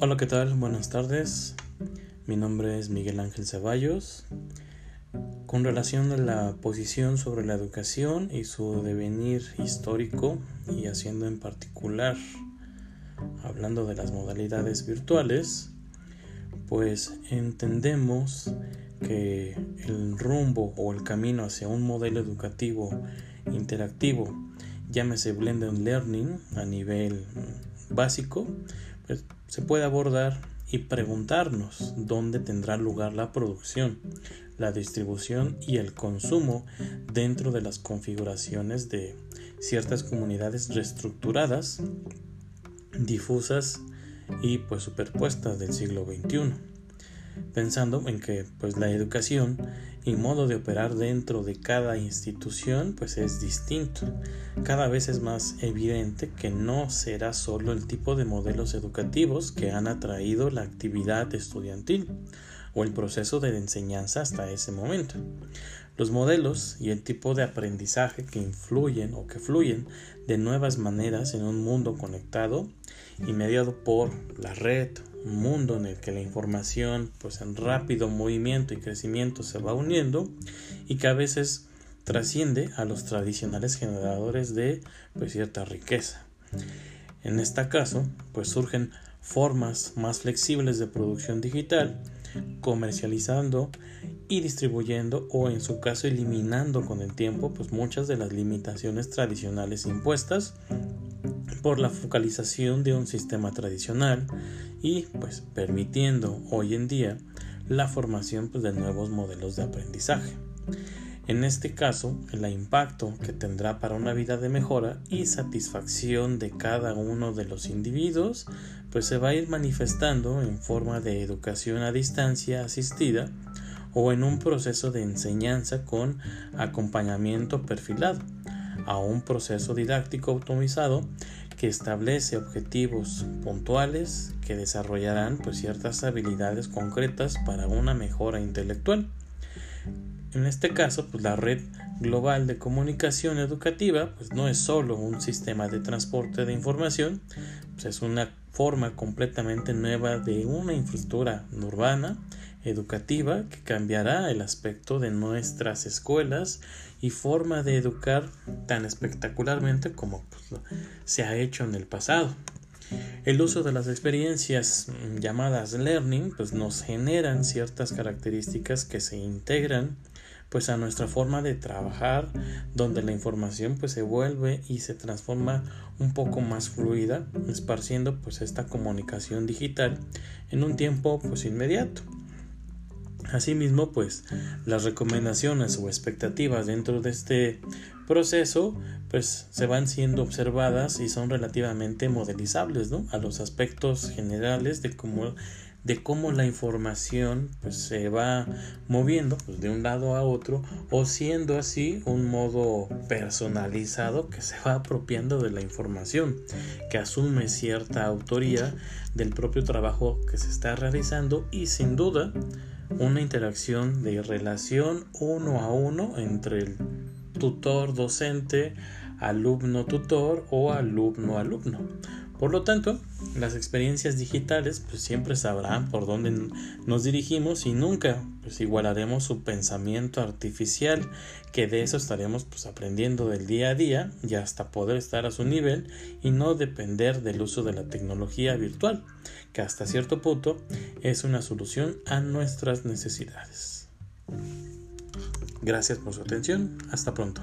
Hola, ¿qué tal? Buenas tardes. Mi nombre es Miguel Ángel Ceballos. Con relación a la posición sobre la educación y su devenir histórico y haciendo en particular, hablando de las modalidades virtuales, pues entendemos que el rumbo o el camino hacia un modelo educativo interactivo, llámese blended learning a nivel básico, pues, se puede abordar y preguntarnos dónde tendrá lugar la producción, la distribución y el consumo dentro de las configuraciones de ciertas comunidades reestructuradas, difusas y pues superpuestas del siglo XXI pensando en que pues la educación y modo de operar dentro de cada institución pues es distinto. Cada vez es más evidente que no será solo el tipo de modelos educativos que han atraído la actividad estudiantil o el proceso de enseñanza hasta ese momento. Los modelos y el tipo de aprendizaje que influyen o que fluyen de nuevas maneras en un mundo conectado y mediado por la red, un mundo en el que la información pues en rápido movimiento y crecimiento se va uniendo y que a veces trasciende a los tradicionales generadores de pues cierta riqueza. En este caso, pues surgen formas más flexibles de producción digital comercializando y distribuyendo o en su caso eliminando con el tiempo pues muchas de las limitaciones tradicionales impuestas por la focalización de un sistema tradicional y pues permitiendo hoy en día la formación pues, de nuevos modelos de aprendizaje. En este caso, el impacto que tendrá para una vida de mejora y satisfacción de cada uno de los individuos, pues se va a ir manifestando en forma de educación a distancia asistida o en un proceso de enseñanza con acompañamiento perfilado a un proceso didáctico automatizado que establece objetivos puntuales que desarrollarán pues, ciertas habilidades concretas para una mejora intelectual. En este caso, pues la red global de comunicación educativa pues no es solo un sistema de transporte de información, pues es una forma completamente nueva de una infraestructura urbana educativa que cambiará el aspecto de nuestras escuelas y forma de educar tan espectacularmente como pues, se ha hecho en el pasado. El uso de las experiencias llamadas learning pues nos generan ciertas características que se integran pues a nuestra forma de trabajar donde la información pues se vuelve y se transforma un poco más fluida esparciendo pues esta comunicación digital en un tiempo pues inmediato Asimismo, pues las recomendaciones o expectativas dentro de este proceso pues se van siendo observadas y son relativamente modelizables ¿no? a los aspectos generales de cómo de cómo la información pues, se va moviendo pues, de un lado a otro o siendo así un modo personalizado que se va apropiando de la información que asume cierta autoría del propio trabajo que se está realizando y sin duda una interacción de relación uno a uno entre el tutor docente alumno tutor o alumno alumno por lo tanto, las experiencias digitales pues siempre sabrán por dónde nos dirigimos y nunca pues igualaremos su pensamiento artificial, que de eso estaremos pues aprendiendo del día a día y hasta poder estar a su nivel y no depender del uso de la tecnología virtual, que hasta cierto punto es una solución a nuestras necesidades. Gracias por su atención, hasta pronto.